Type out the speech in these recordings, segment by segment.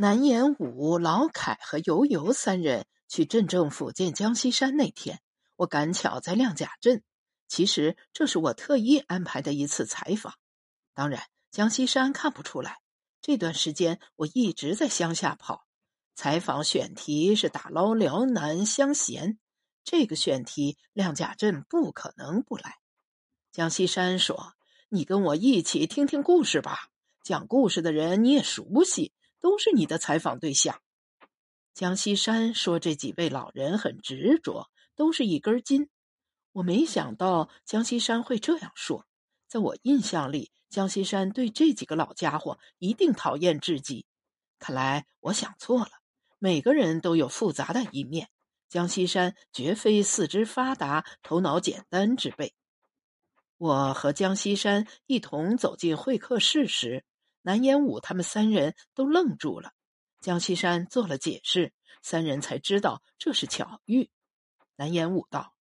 南延武、老凯和游游三人去镇政府见江西山那天，我赶巧在亮甲镇。其实这是我特意安排的一次采访。当然，江西山看不出来。这段时间我一直在乡下跑，采访选题是打捞辽南乡贤。这个选题，亮甲镇不可能不来。江西山说：“你跟我一起听听故事吧，讲故事的人你也熟悉，都是你的采访对象。”江西山说：“这几位老人很执着，都是一根筋。”我没想到江西山会这样说。在我印象里，江西山对这几个老家伙一定讨厌至极。看来我想错了，每个人都有复杂的一面。江西山绝非四肢发达、头脑简单之辈。我和江西山一同走进会客室时，南延武他们三人都愣住了。江西山做了解释，三人才知道这是巧遇。南延武道：“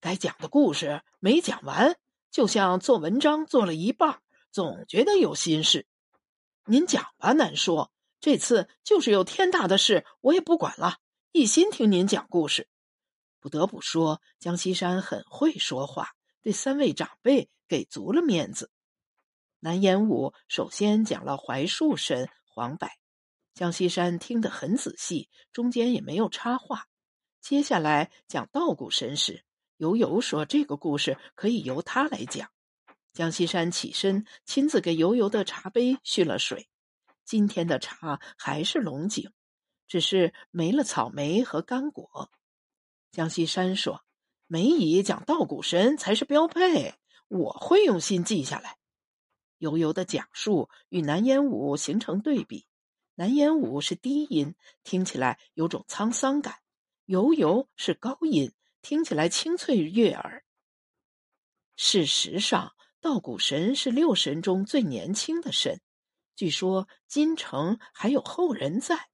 该讲的故事没讲完，就像做文章做了一半，总觉得有心事。您讲吧，南说。这次就是有天大的事，我也不管了。”一心听您讲故事，不得不说，江西山很会说话，对三位长辈给足了面子。南延武首先讲了槐树神黄柏，江西山听得很仔细，中间也没有插话。接下来讲稻谷神时，尤尤说这个故事可以由他来讲。江西山起身，亲自给尤尤的茶杯续了水。今天的茶还是龙井。只是没了草莓和干果。江西山说：“梅姨讲稻谷神才是标配，我会用心记下来。”悠悠的讲述与南烟舞形成对比，南烟舞是低音，听起来有种沧桑感；悠悠是高音，听起来清脆悦耳。事实上，稻谷神是六神中最年轻的神，据说金城还有后人在。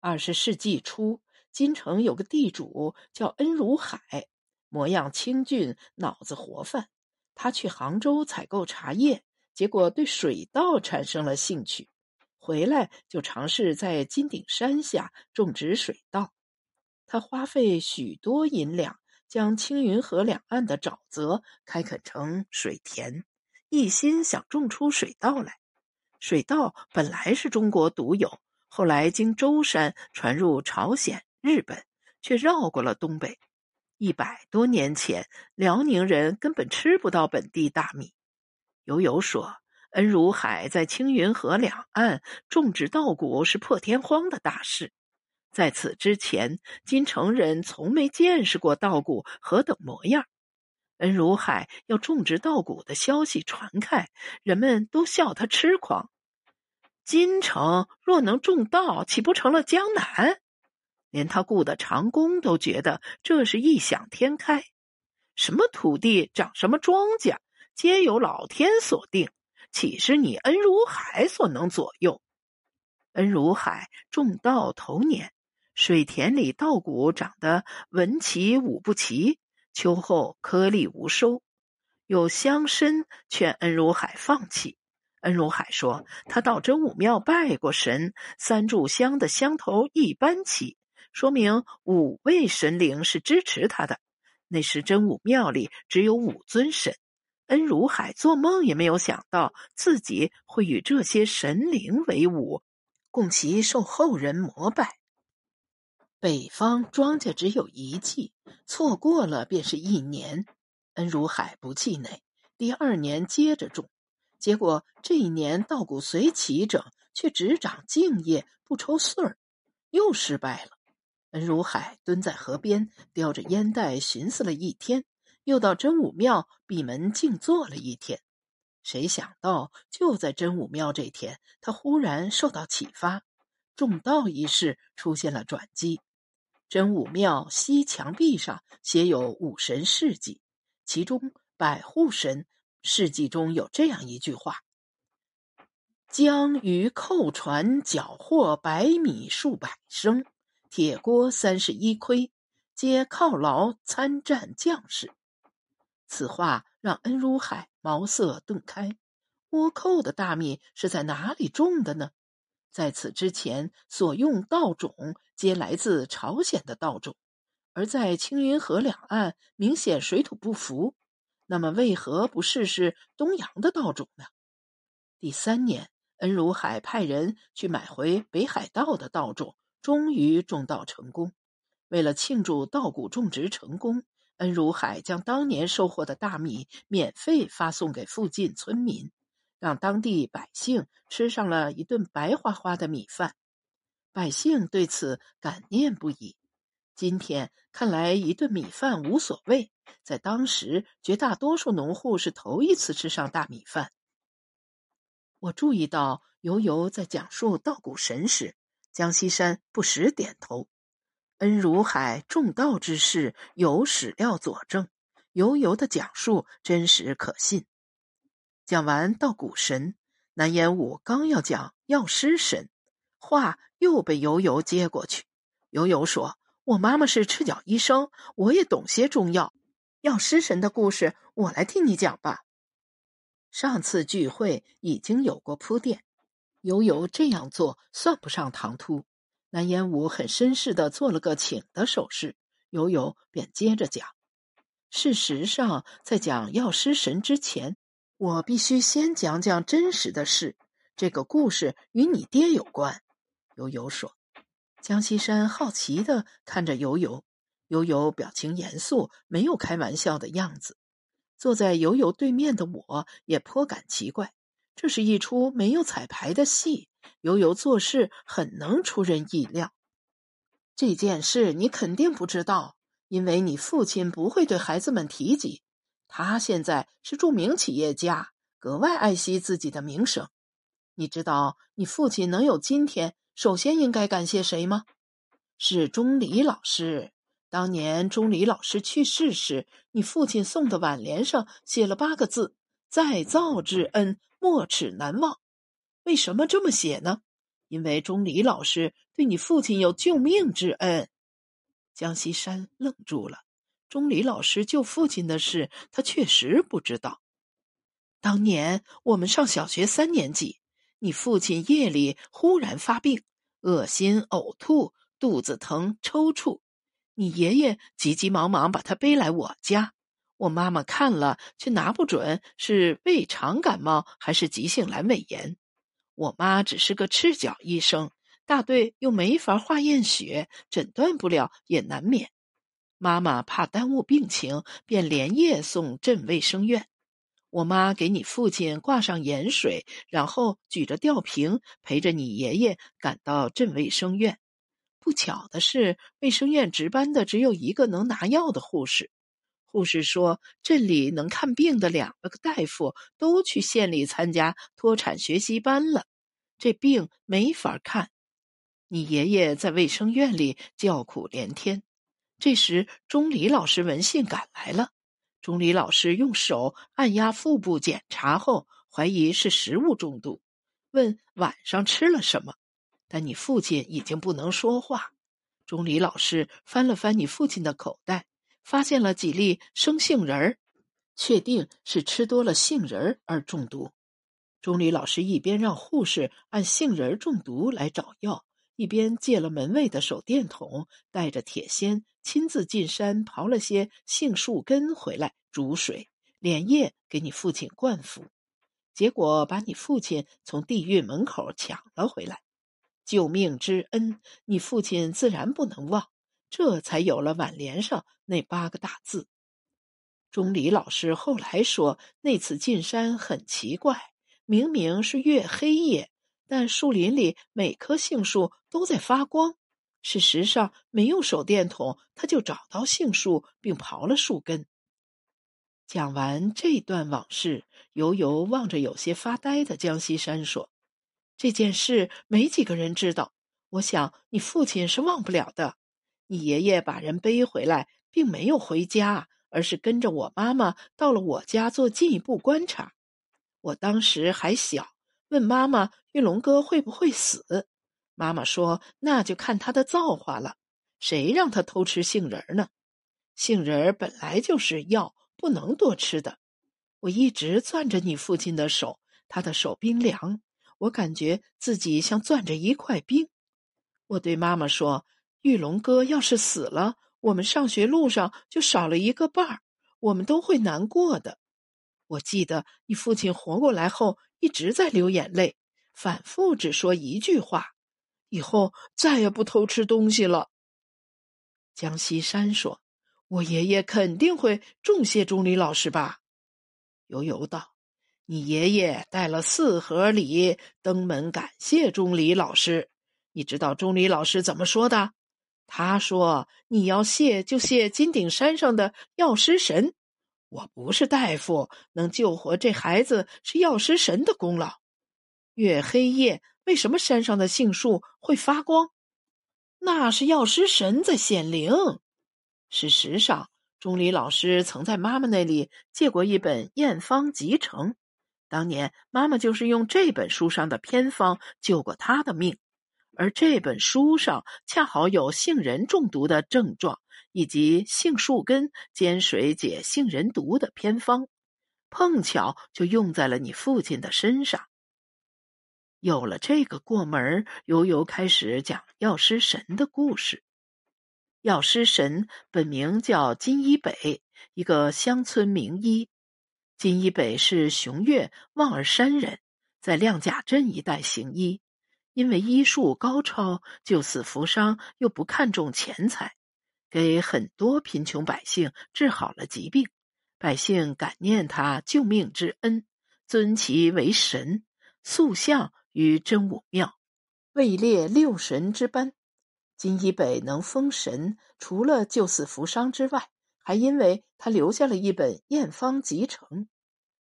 二十世纪初，金城有个地主叫恩如海，模样清俊，脑子活泛。他去杭州采购茶叶，结果对水稻产生了兴趣，回来就尝试在金顶山下种植水稻。他花费许多银两，将青云河两岸的沼泽开垦成水田，一心想种出水稻来。水稻本来是中国独有。后来经舟山传入朝鲜、日本，却绕过了东北。一百多年前，辽宁人根本吃不到本地大米。悠悠说：“恩如海在青云河两岸种植稻谷是破天荒的大事。在此之前，金城人从没见识过稻谷何等模样。恩如海要种植稻谷的消息传开，人们都笑他痴狂。”金城若能种稻，岂不成了江南？连他雇的长工都觉得这是异想天开。什么土地长什么庄稼，皆由老天所定，岂是你恩如海所能左右？恩如海种稻头年，水田里稻谷长得文齐武不齐，秋后颗粒无收，有乡绅劝恩如海放弃。恩如海说：“他到真武庙拜过神，三炷香的香头一般齐，说明五位神灵是支持他的。那时真武庙里只有五尊神，恩如海做梦也没有想到自己会与这些神灵为伍，供其受后人膜拜。北方庄稼只有一季，错过了便是一年。恩如海不气馁，第二年接着种。”结果这一年稻谷虽齐整，却只长茎叶不抽穗儿，又失败了。恩如海蹲在河边，叼着烟袋寻思了一天，又到真武庙闭门静坐了一天。谁想到就在真武庙这天，他忽然受到启发，种稻一事出现了转机。真武庙西墙壁上写有武神事迹，其中百户神。事迹中有这样一句话：“将鱼扣船缴获百米数百升，铁锅三十一盔，皆犒劳参战将士。”此话让恩如海茅塞顿开。倭寇的大米是在哪里种的呢？在此之前所用稻种皆来自朝鲜的稻种，而在青云河两岸明显水土不服。那么为何不试试东洋的稻种呢？第三年，恩如海派人去买回北海道的稻种，终于种稻成功。为了庆祝稻谷种植成功，恩如海将当年收获的大米免费发送给附近村民。让当地百姓吃上了一顿白花花的米饭，百姓对此感念不已。今天看来，一顿米饭无所谓，在当时，绝大多数农户是头一次吃上大米饭。我注意到游游在讲述稻谷神时，江西山不时点头。恩如海重道之事有史料佐证，悠悠的讲述真实可信。讲完稻谷神，南烟武刚要讲药师神，话又被悠悠接过去。悠悠说：“我妈妈是赤脚医生，我也懂些中药。药师神的故事，我来替你讲吧。”上次聚会已经有过铺垫，悠悠这样做算不上唐突。南烟武很绅士的做了个请的手势，悠悠便接着讲。事实上，在讲药师神之前。我必须先讲讲真实的事。这个故事与你爹有关。悠悠说。江西山好奇的看着悠悠，悠悠表情严肃，没有开玩笑的样子。坐在悠悠对面的我也颇感奇怪。这是一出没有彩排的戏，悠悠做事很能出人意料。这件事你肯定不知道，因为你父亲不会对孩子们提及。他现在是著名企业家，格外爱惜自己的名声。你知道你父亲能有今天，首先应该感谢谁吗？是钟离老师。当年钟离老师去世时，你父亲送的挽联上写了八个字：“再造之恩，没齿难忘。”为什么这么写呢？因为钟离老师对你父亲有救命之恩。江西山愣住了。钟离老师救父亲的事，他确实不知道。当年我们上小学三年级，你父亲夜里忽然发病，恶心、呕吐、肚子疼、抽搐，你爷爷急急忙忙把他背来我家。我妈妈看了，却拿不准是胃肠感冒还是急性阑尾炎。我妈只是个赤脚医生，大队又没法化验血，诊断不了也难免。妈妈怕耽误病情，便连夜送镇卫生院。我妈给你父亲挂上盐水，然后举着吊瓶陪着你爷爷赶到镇卫生院。不巧的是，卫生院值班的只有一个能拿药的护士。护士说，镇里能看病的两个大夫都去县里参加脱产学习班了，这病没法看。你爷爷在卫生院里叫苦连天。这时，钟离老师闻信赶来了。钟离老师用手按压腹部检查后，怀疑是食物中毒，问晚上吃了什么。但你父亲已经不能说话。钟离老师翻了翻你父亲的口袋，发现了几粒生杏仁儿，确定是吃多了杏仁儿而中毒。钟离老师一边让护士按杏仁中毒来找药。一边借了门卫的手电筒，带着铁锨，亲自进山刨了些杏树根回来煮水，连夜给你父亲灌服。结果把你父亲从地狱门口抢了回来。救命之恩，你父亲自然不能忘，这才有了挽联上那八个大字。钟离老师后来说，那次进山很奇怪，明明是月黑夜。但树林里每棵杏树都在发光。事实上，没用手电筒，他就找到杏树并刨了树根。讲完这段往事，悠悠望着有些发呆的江西山说：“这件事没几个人知道。我想你父亲是忘不了的。你爷爷把人背回来，并没有回家，而是跟着我妈妈到了我家做进一步观察。我当时还小。”问妈妈：“玉龙哥会不会死？”妈妈说：“那就看他的造化了。谁让他偷吃杏仁呢？杏仁本来就是药，不能多吃的。我一直攥着你父亲的手，他的手冰凉。我感觉自己像攥着一块冰。我对妈妈说：“玉龙哥要是死了，我们上学路上就少了一个伴儿，我们都会难过的。”我记得你父亲活过来后一直在流眼泪，反复只说一句话：“以后再也不偷吃东西了。”江西山说：“我爷爷肯定会重谢钟离老师吧？”悠悠道：“你爷爷带了四盒礼登门感谢钟离老师。你知道钟离老师怎么说的？他说：‘你要谢就谢金顶山上的药师神。’”我不是大夫，能救活这孩子是药师神的功劳。月黑夜，为什么山上的杏树会发光？那是药师神在显灵。事实上，钟离老师曾在妈妈那里借过一本验方集成，当年妈妈就是用这本书上的偏方救过他的命。而这本书上恰好有杏仁中毒的症状，以及杏树根煎水解杏仁毒的偏方，碰巧就用在了你父亲的身上。有了这个过门，悠悠开始讲药师神的故事。药师神本名叫金一北，一个乡村名医。金一北是雄岳望儿山人，在亮甲镇一带行医。因为医术高超，救死扶伤，又不看重钱财，给很多贫穷百姓治好了疾病。百姓感念他救命之恩，尊其为神，塑像于真武庙，位列六神之班。金一北能封神，除了救死扶伤之外，还因为他留下了一本验方集成，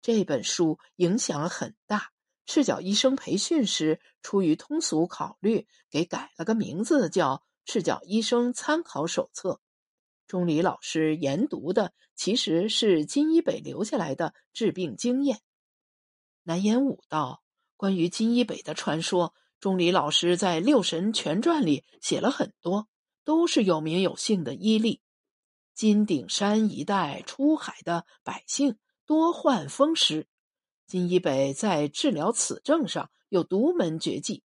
这本书影响很大。赤脚医生培训时，出于通俗考虑，给改了个名字，叫《赤脚医生参考手册》。钟离老师研读的其实是金一北留下来的治病经验。南言武道关于金一北的传说，钟离老师在《六神全传》里写了很多，都是有名有姓的医例。金顶山一带出海的百姓多患风湿。金一北在治疗此症上有独门绝技，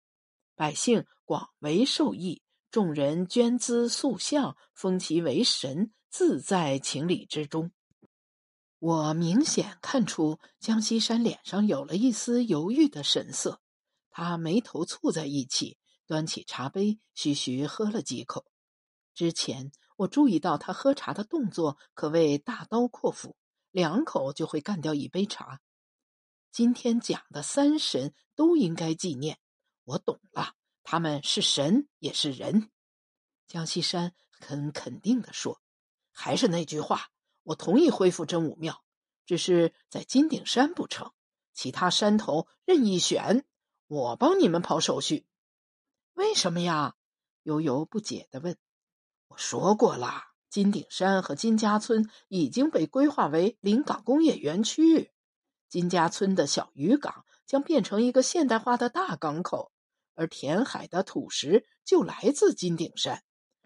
百姓广为受益，众人捐资塑像，封其为神，自在情理之中。我明显看出江西山脸上有了一丝犹豫的神色，他眉头蹙在一起，端起茶杯，徐徐喝了几口。之前我注意到他喝茶的动作可谓大刀阔斧，两口就会干掉一杯茶。今天讲的三神都应该纪念，我懂了，他们是神也是人。江西山很肯定的说：“还是那句话，我同意恢复真武庙，只是在金顶山不成，其他山头任意选，我帮你们跑手续。”为什么呀？悠悠不解的问。我说过了，金顶山和金家村已经被规划为临港工业园区。金家村的小渔港将变成一个现代化的大港口，而填海的土石就来自金顶山。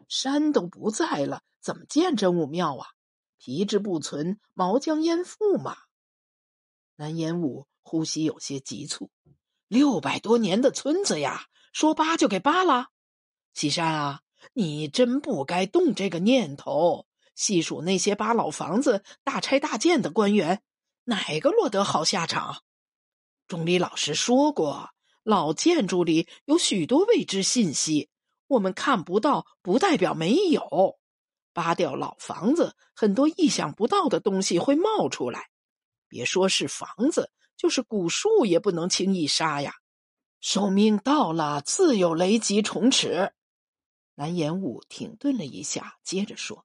山都不在了，怎么建真武庙啊？皮之不存，毛将焉附嘛？南烟武呼吸有些急促。六百多年的村子呀，说扒就给扒了。西山啊，你真不该动这个念头。细数那些扒老房子、大拆大建的官员。哪个落得好下场？钟离老师说过，老建筑里有许多未知信息，我们看不到，不代表没有。扒掉老房子，很多意想不到的东西会冒出来。别说是房子，就是古树也不能轻易杀呀。寿命到了，自有雷击重齿。蓝延武停顿了一下，接着说：“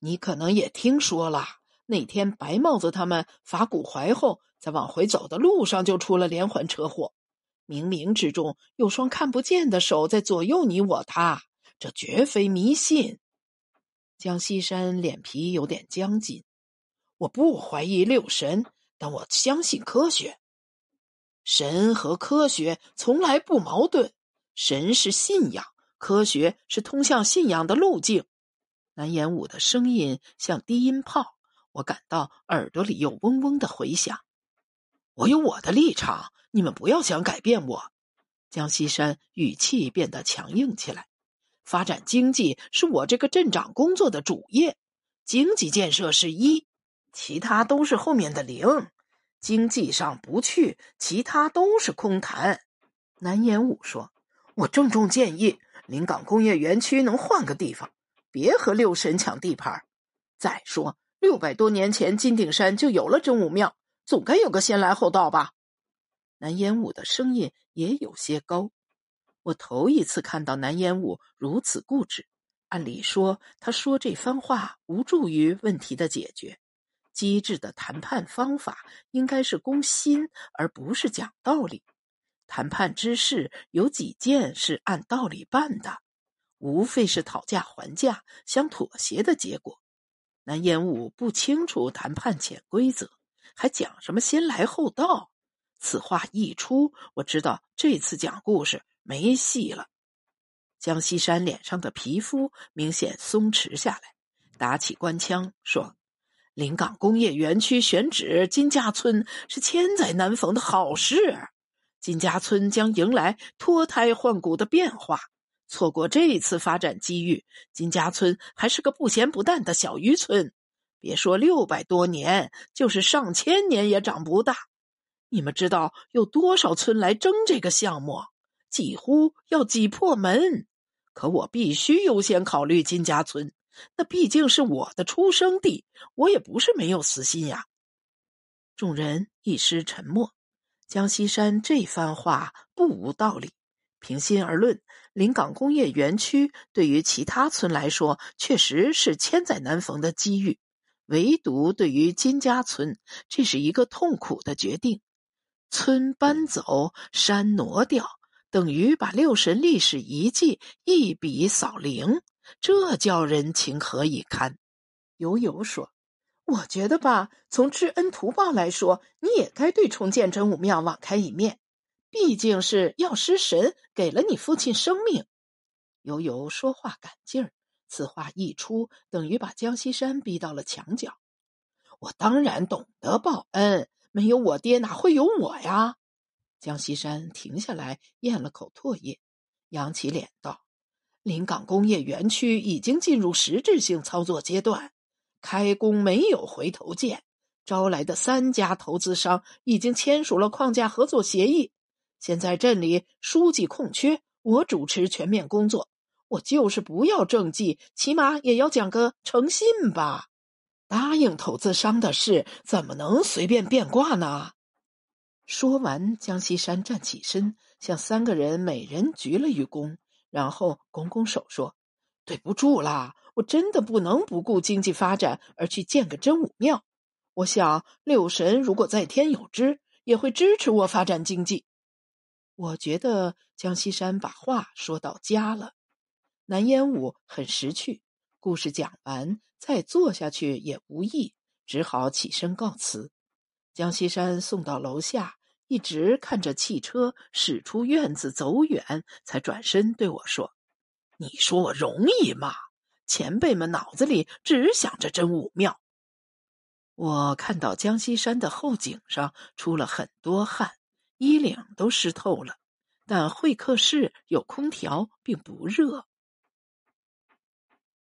你可能也听说了。”那天白帽子他们伐古槐后，在往回走的路上就出了连环车祸。冥冥之中有双看不见的手在左右你我他，这绝非迷信。江西山脸皮有点僵紧。我不怀疑六神，但我相信科学。神和科学从来不矛盾。神是信仰，科学是通向信仰的路径。南延武的声音像低音炮。我感到耳朵里有嗡嗡的回响。我有我的立场，你们不要想改变我。江西山语气变得强硬起来：“发展经济是我这个镇长工作的主业，经济建设是一，其他都是后面的零。经济上不去，其他都是空谈。”南延武说：“我郑重建议，临港工业园区能换个地方，别和六神抢地盘。再说，六百多年前金顶山就有了真武庙，总该有个先来后到吧？”南烟武的声音也有些高。我头一次看到南烟武如此固执。按理说，他说这番话无助于问题的解决。机智的谈判方法应该是攻心，而不是讲道理。谈判之事有几件是按道理办的，无非是讨价还价、相妥协的结果。南烟武不清楚谈判潜规则，还讲什么先来后到？此话一出，我知道这次讲故事没戏了。江西山脸上的皮肤明显松弛下来，打起官腔说：“临港工业园区选址金家村是千载难逢的好事，金家村将迎来脱胎换骨的变化。错过这次发展机遇，金家村还是个不咸不淡的小渔村。别说六百多年，就是上千年也长不大。”你们知道有多少村来争这个项目？几乎要挤破门。可我必须优先考虑金家村，那毕竟是我的出生地，我也不是没有私心呀。众人一时沉默。江西山这番话不无道理。平心而论，临港工业园区对于其他村来说，确实是千载难逢的机遇，唯独对于金家村，这是一个痛苦的决定。村搬走，山挪掉，等于把六神历史遗迹一笔扫零，这叫人情何以堪？悠悠说：“我觉得吧，从知恩图报来说，你也该对重建真武庙网开一面。毕竟是药师神给了你父亲生命。”悠悠说话赶劲儿，此话一出，等于把江西山逼到了墙角。我当然懂得报恩。没有我爹，哪会有我呀？江西山停下来，咽了口唾液，扬起脸道：“临港工业园区已经进入实质性操作阶段，开工没有回头箭。招来的三家投资商已经签署了框架合作协议。现在镇里书记空缺，我主持全面工作。我就是不要政绩，起码也要讲个诚信吧。”答应投资商的事怎么能随便变卦呢？说完，江西山站起身，向三个人每人鞠了一躬，然后拱拱手说：“对不住啦，我真的不能不顾经济发展而去建个真武庙。我想六神如果在天有知，也会支持我发展经济。”我觉得江西山把话说到家了。南烟武很识趣。故事讲完，再坐下去也无益，只好起身告辞。江西山送到楼下，一直看着汽车驶出院子走远，才转身对我说：“你说我容易吗？前辈们脑子里只想着真武庙。”我看到江西山的后颈上出了很多汗，衣领都湿透了，但会客室有空调，并不热。